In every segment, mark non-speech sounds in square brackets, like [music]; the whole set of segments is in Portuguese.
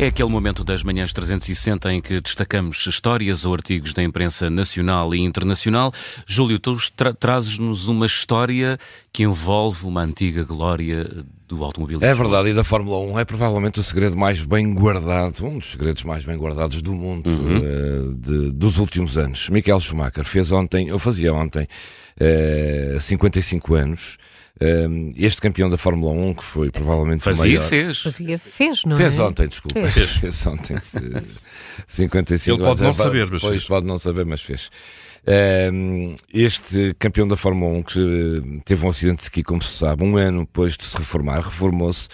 É aquele momento das manhãs 360 em que destacamos histórias ou artigos da imprensa nacional e internacional. Júlio, tu tra trazes-nos uma história que envolve uma antiga glória do automobilismo. É verdade, e da Fórmula 1 é provavelmente o segredo mais bem guardado, um dos segredos mais bem guardados do mundo uhum. uh, de, dos últimos anos. Michael Schumacher fez ontem, eu fazia ontem, uh, eh, 55 anos. Uh, este campeão da Fórmula 1, que foi provavelmente Fazia, o maior... fez. Fazia, fez, não fez é? ontem, desculpa. Fez, fez ontem. 55 Ele pode anos. não saber, mas pois, fez. pode não saber, mas fez. Uh, este campeão da Fórmula 1 que teve um acidente de ski, como se sabe, um ano depois de se reformar, reformou-se.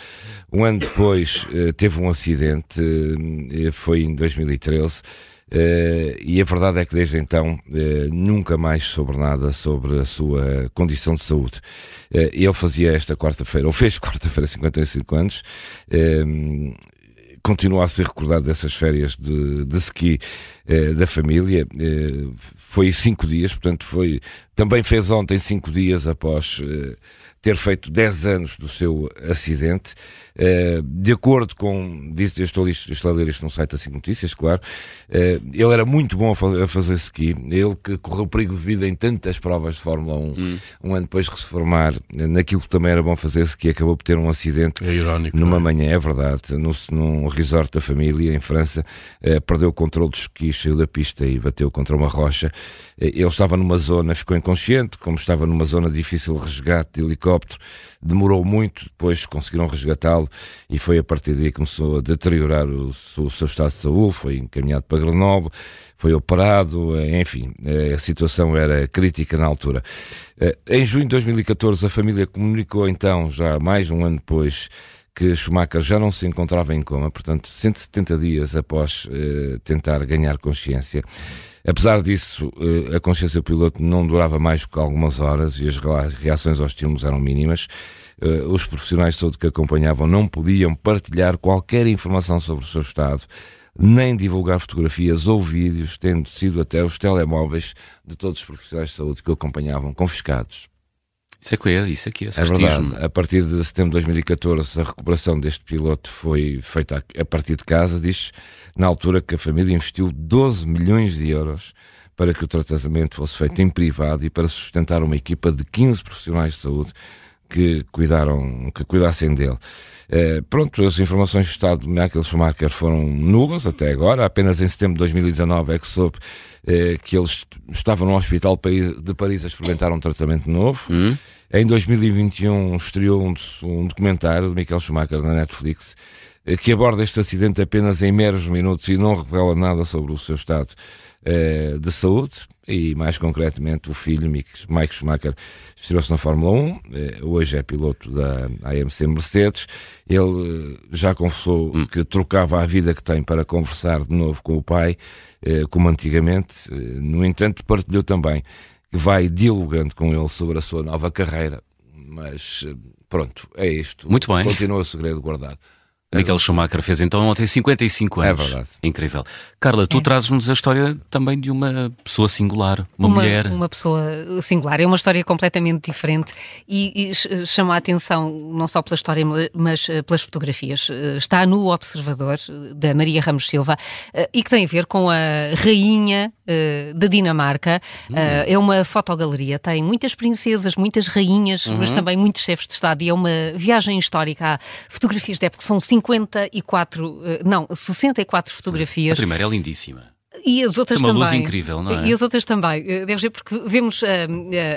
Um ano depois uh, teve um acidente, uh, foi em 2013. Uh, e a verdade é que desde então uh, nunca mais soube nada sobre a sua condição de saúde. Uh, ele fazia esta quarta-feira, ou fez [laughs] quarta-feira 55 anos, continua a ser recordado dessas férias de, de ski da família. foi cinco dias, portanto, foi também fez ontem cinco dias após ter feito 10 anos do seu acidente. Uh, de acordo com, disse, eu estou, estou a ler isto num site assim notícias, claro, uh, ele era muito bom a, fazer, ski, ele que correu perigo de vida em tantas provas de Fórmula 1, hum. um ano depois de se reformar, naquilo que também era bom fazer ski, acabou por ter um acidente é irónico, numa é? manhã, é verdade, no, num resort da família em França, uh, perdeu o controle dos skis, saiu da pista e bateu contra uma rocha. ele estava numa zona, ficou inconsciente, como estava numa zona difícil de resgate de helicóptero, demorou muito, depois conseguiram resgatá-lo e foi a partir daí que começou a deteriorar o, o seu estado de saúde, foi encaminhado para Grenoble, foi operado, enfim, a situação era crítica na altura. Eh, em junho de 2014, a família comunicou então, já mais um ano depois, que Schumacher já não se encontrava em coma, portanto, 170 dias após eh, tentar ganhar consciência. Apesar disso, eh, a consciência do piloto não durava mais que algumas horas e as reações aos estímulos eram mínimas. Eh, os profissionais de saúde que acompanhavam não podiam partilhar qualquer informação sobre o seu estado, nem divulgar fotografias ou vídeos, tendo sido até os telemóveis de todos os profissionais de saúde que o acompanhavam confiscados. Isso aqui é, isso aqui é, é verdade. A partir de setembro de 2014, a recuperação deste piloto foi feita a partir de casa. Diz na altura que a família investiu 12 milhões de euros para que o tratamento fosse feito em privado e para sustentar uma equipa de 15 profissionais de saúde que cuidaram, que cuidassem dele. Eh, pronto, as informações do estado de Michael Schumacher foram nulas até agora. Apenas em setembro de 2019 é que soube eh, que eles estavam no hospital de Paris a experimentar um tratamento novo. Hum. Em 2021 estreou um, um documentário de Michael Schumacher na Netflix que aborda este acidente apenas em meros minutos e não revela nada sobre o seu estado eh, de saúde e mais concretamente o filho Mike Schumacher estreou-se na Fórmula 1, eh, hoje é piloto da AMC Mercedes, ele já confessou hum. que trocava a vida que tem para conversar de novo com o pai, como antigamente, no entanto partilhou também que vai dialogando com ele sobre a sua nova carreira, mas pronto, é isto. Muito bem. Continua o segredo guardado. Michael Schumacher fez então ontem 55 anos. É verdade. Incrível. Carla, tu É. trazes-nos a história também de uma pessoa singular, uma, mulher. Uma pessoa singular. É uma história completamente diferente e, e ch- chama a atenção não só pela história, mas eh, pelas fotografias. Eh, Está no Observador, eh, da Maria Ramos Silva, e que tem a ver com a rainha eh, da Dinamarca. Eh, É uma fotogaleria, tem muitas princesas, muitas rainhas, mas também muitos chefes de Estado. E é uma viagem histórica. Há fotografias de época, são 54, eh, não, 64 A fotografias. primeira é lindíssima. E as outras Tem uma também. luz incrível, não é? E as outras também. Deve ser porque vemos eh,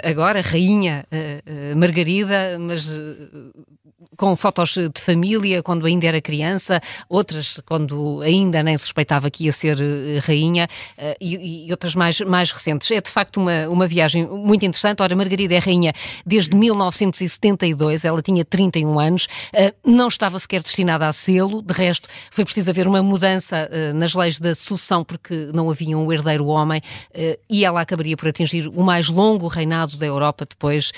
agora a rainha eh, Margarida, mas eh, com fotos de família, quando ainda era criança, outras quando ainda nem suspeitava que ia ser eh, rainha, eh, e, e outras mais, mais recentes. É de facto uma, uma viagem muito interessante. Ora, Margarida é rainha desde 1972, ela tinha 31 anos, eh, não estava sequer destinada a sê-lo, de resto foi preciso haver uma mudança nas leis da sucessão porque não havia um herdeiro homem e ela acabaria por atingir o mais longo reinado da Europa depois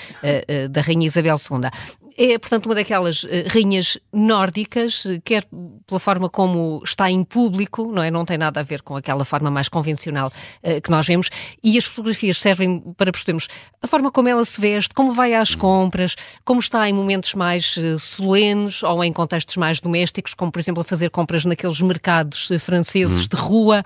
da Rainha Isabel II. É, portanto, uma daquelas uh, rainhas nórdicas, uh, quer pela forma como está em público, não é? Não tem nada a ver com aquela forma mais convencional uh, que nós vemos. E as fotografias servem para percebermos a forma como ela se veste, como vai às compras, como está em momentos mais solenes ou em contextos mais domésticos, como, por exemplo, a fazer compras naqueles mercados franceses hum. de rua.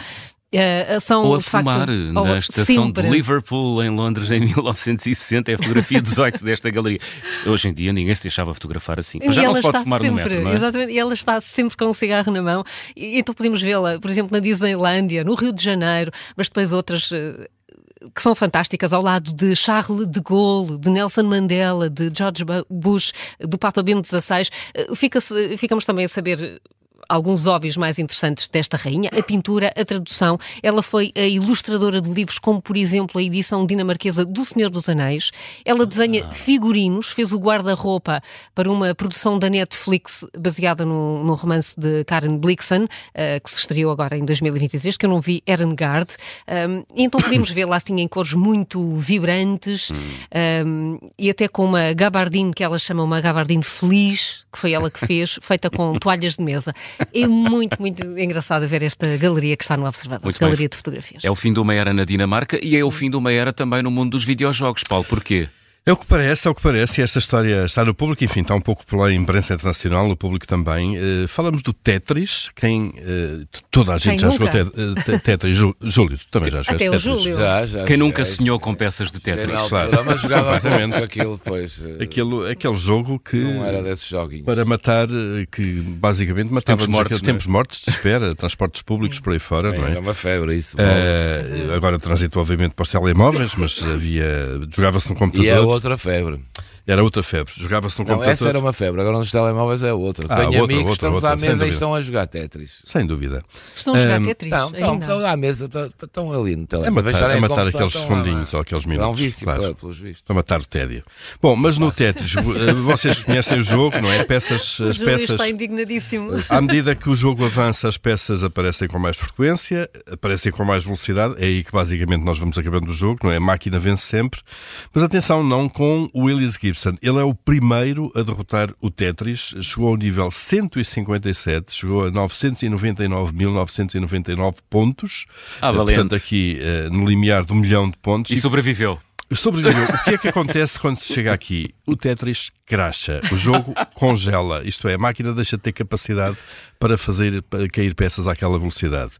Uh, são, ou a fumar facto, na estação sempre. de Liverpool, em Londres, em [laughs] 1960. É a fotografia 18 desta galeria. Hoje em dia ninguém se deixava fotografar assim. Mas já não se pode fumar sempre, no metro, não é? Exatamente, e ela está sempre com um cigarro na mão. E, então podemos vê-la, por exemplo, na Disneylândia, no Rio de Janeiro, mas depois outras. Uh, que são fantásticas ao lado de Charles de Gaulle, de Nelson Mandela, de George Bush, do Papa Bento XVI. Eh, fica ficamos também a saber alguns óbvios mais interessantes desta rainha, a pintura, a tradução. Ela foi a ilustradora de livros como, por exemplo, a edição dinamarquesa do Senhor dos Anéis. Ela desenha ah. figurinos, fez o guarda-roupa para uma produção da Netflix baseada no, no romance de Karen Blixen, uh, que se estreou agora em 2023, que eu não vi, Erengard. Um, então podemos lá assim em cores muito vibrantes um, e até com uma gabardine que ela chama uma gabardine feliz, que foi ela que fez, [laughs] feita com toalhas de mesa. É muito, muito engraçado ver esta galeria que está no Observador, muito galeria bem. de fotografias. É o fim de uma era na Dinamarca e é o fim de uma era também no mundo dos videojogos, Paulo. Porquê? É o que parece, é o que parece, e esta história está no público, enfim, está um pouco pela imprensa internacional, no público também. Uh, falamos do Tetris, quem uh, toda a gente quem já nunca? jogou te, uh, Tetris, Júlio, tu também já jogaste Até o Júlio. Já, já, quem nunca sonhou com peças de Tetris? Claro, mas jogava aquilo depois. Aquilo, aquele jogo que não era desses joguinhos. para matar, que basicamente matava tempos mortos, é? tempos mortos de espera, [laughs] transportes públicos por aí fora, é, não é? Era uma febre isso. agora transitou obviamente para os telemóveis, mas havia jogava-se no computador outra febre. Era outra febre. Jogava-se no não, computador. Essa era uma febre. Agora nos telemóveis é outra. Ah, Tenho outra, amigos outra, estamos outra, à mesa e estão a jogar Tetris. Sem dúvida. Estão a jogar um, Tetris? Não, estão, estão à mesa, estão ali no telemóvel. É matar, é matar aqueles segundinhos ou aqueles minutos. Não, vício, claro. pelos vistos. Para matar o tédio. Bom, mas no Tetris, eh, vocês conhecem o jogo, não é? Peças, [laughs] as peças. está indignadíssimo. À medida que o jogo avança, as peças aparecem com mais frequência, aparecem com mais velocidade. É aí que basicamente nós vamos acabando o jogo, não é? A máquina vence sempre. Mas atenção, não com o Willis Gibson. Ele é o primeiro a derrotar o Tetris, chegou ao nível 157, chegou a 999.999 pontos. Ah, valente. Portanto, aqui uh, no limiar do milhão de pontos. E sobreviveu. Sobreviveu. o que é que acontece quando se chega aqui? O Tetris cracha, o jogo congela, isto é, a máquina deixa de ter capacidade para fazer para cair peças àquela velocidade.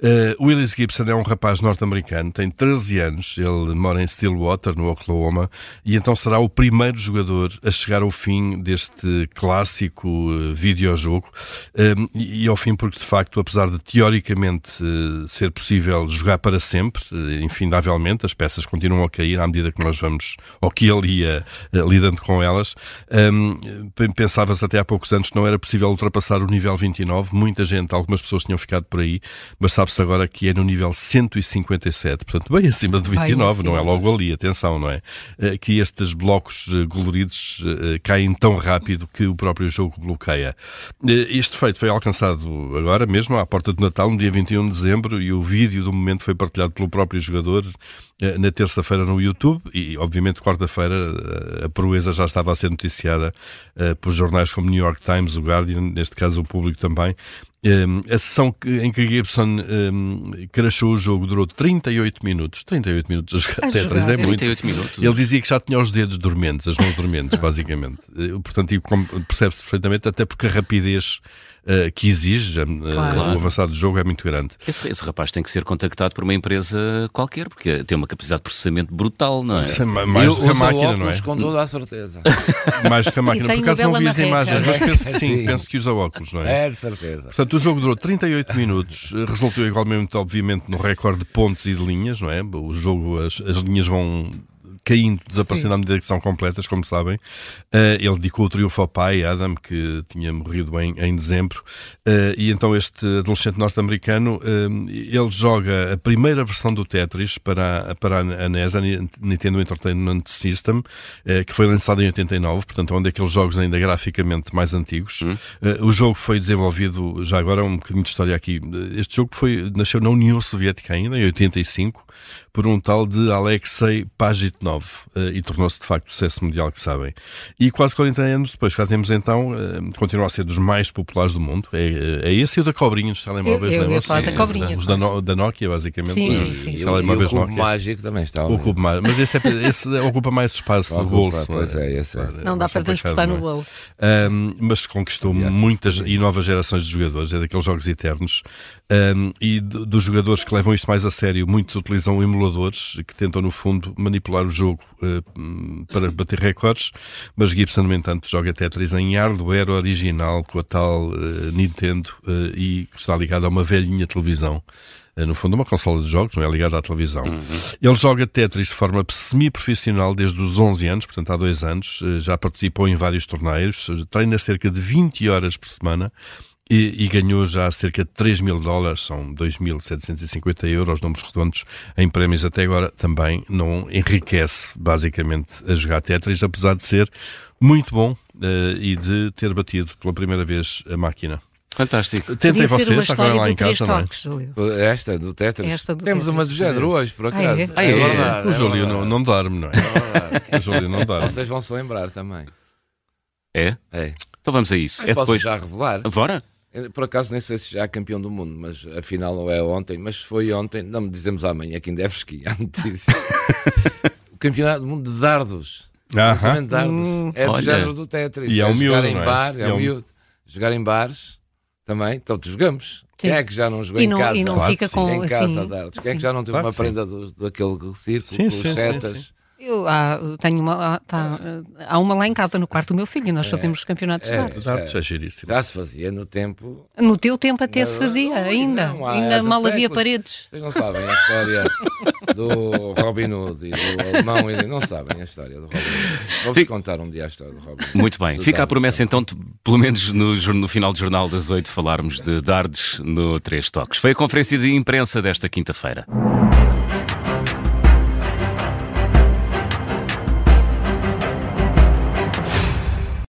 Uh, Willis Gibson é um rapaz norte-americano, tem 13 anos, ele mora em Stillwater, no Oklahoma, e então será o primeiro jogador a chegar ao fim deste clássico uh, videojogo, uh, e, e, ao fim porque, de facto, apesar de teoricamente uh, ser possível jogar para sempre, infindavelmente, as peças continuam a cair à medida que nós vamos, ou que ele ia lidando com elas, um, Pensava-se até há poucos anos que não era possível ultrapassar o nível 29. Muita gente, algumas pessoas tinham ficado por aí, mas sabe-se agora que é no nível 157. Portanto, bem acima de 29, não é logo ali, atenção, não é? Uh, que estes blocos uh, coloridos caem tão rápido que o próprio jogo bloqueia. Este feito foi alcançado agora mesmo, à porta do Natal, no dia 21 de dezembro, e o vídeo do momento foi partilhado pelo próprio jogador na terça-feira no YouTube e, obviamente, quarta-feira a proeza já estava a ser noticiada uh, por jornais como New York Times, o Guardian, neste caso o público também. Um, a sessão que, em que Gibson um, crashou o jogo durou 38 minutos. 38 minutos a jogar a Tetris é muito. Minutos. Ele dizia que já tinha os dedos dormentes, as mãos dormentes, [laughs] basicamente. Uh, portanto, percebe-se perfeitamente, até porque a rapidez uh, que exige uh, claro. o avançado do jogo é muito grande. Esse, esse, rapaz tem que ser contactado por uma empresa qualquer, porque tem uma capacidade de processamento brutal, não é? Sim, [laughs] mais do que a máquina, não é? com toda a certeza. mais do que a máquina. Por acaso não vi as imagens, mas penso que sim, sim, penso que usa óculos, não é? É, de certeza. Portanto, o jogo durou 38 minutos, resultou igualmente, obviamente, no recorde de pontos e de linhas, não é? O jogo, as, as linhas vão caindo, desaparecendo à medida que são completas, como sabem. Uh, ele dedicou o triunfo ao pai, Adam, que tinha morrido em, em dezembro. Uh, e então este adolescente norte-americano, uh, ele joga a primeira versão do Tetris para, para a NES, a Nintendo Entertainment System, que foi lançada em 89, portanto, onde é aqueles jogos ainda graficamente mais antigos. Hum. o jogo foi desenvolvido, já agora um bocadinho de história aqui, este jogo foi, nasceu na União Soviética ainda, em 85, por um tal de Alexei Pajitnov uh, e tornou-se de facto o sucesso mundial que sabem. E quase 40 anos depois, cá temos então, uh, continua a ser dos mais populares do mundo. É, é esse e o da cobrinha dos telemóveis, eu, eu ia falar da cobrinha. Os da, da, Nokia, basicamente. Sim, sim. Os telemóveis e o cubo Nokia. mágico também está. O cubo mágico, mas esse, é, esse ocupa mais espaço no bolso. Pois é, esse é. Não dá para transportar no bolso. Um, mas conquistou muitas e novas gerações de jogadores, é daqueles jogos eternos. Um, e dos jogadores que levam isto mais a sério, muitos utilizam emuladores que tentam, no fundo, manipular o jogo uh, para bater recordes. Mas Gibson, no entanto, joga Tetris em hardware original com a tal uh, Nintendo uh, e que está ligado a uma velhinha televisão no fundo, uma consola de jogos, não é ligada à televisão. Uhum. Ele joga Tetris de forma semi-profissional desde os 11 anos, portanto há dois anos, já participou em vários torneios, treina cerca de 20 horas por semana e, e, ganhou já cerca de 3 mil dólares, são 2.750 euros, números redondos, em prémios até agora. Também não enriquece, basicamente, a jogar Tetris, apesar de ser muito bom uh, e de ter batido pela primeira vez a máquina. Fantástico. Tentem vocês, agora lá em casa. Toques, é? Esta do Tetris. Esta do Temos Tetris. uma do género hoje, por acaso. é? Ah, é? é verdade, o é Júlio verdade. não, não dorme, não é? É o Júlio não dorme. Vocês vão se lembrar também. É? É. Então vamos a isso. Mas é posso depois. já revelar. Bora? Por acaso nem sei se já é campeão do mundo, mas afinal não é ontem, mas foi ontem, não me dizemos amanhã, que ainda é fresquinha [laughs] a notícia. o campeonato do mundo de dardos. Lançamento de dardos. Hum, é do olha. género do Tetris. E é um jogar miúdo, em não é? bar, é é um um- miúdo. Jogar em bares também, todos jogamos. Sim. Quem é que já não jogou E em casa? e não Claro fica com. em casa assim, a dardos. Quem é que sim. já não teve Claro uma sim. prenda do, daquele círculo Sim, com sim, sim, setas? Eu ah, tenho uma. ah, tá, ah, há uma lá em casa, no quarto do meu filho, e nós fazemos campeonatos de é. dardos. Dardos é giríssimo. Já se fazia no tempo. No teu tempo até se fazia, não, ainda. não, há- ainda há mal havia paredes. Vocês não sabem a história do Robin Hood e do alemão. E não sabem a história do Robin Hood. Vou-vos Fico- contar um dia a história do Robin Hood. Muito bem. Do Fica a promessa então, de, pelo menos no, no final do Jornal das Oito, falarmos de dardos no Três Toques. Foi a conferência de imprensa desta quinta-feira.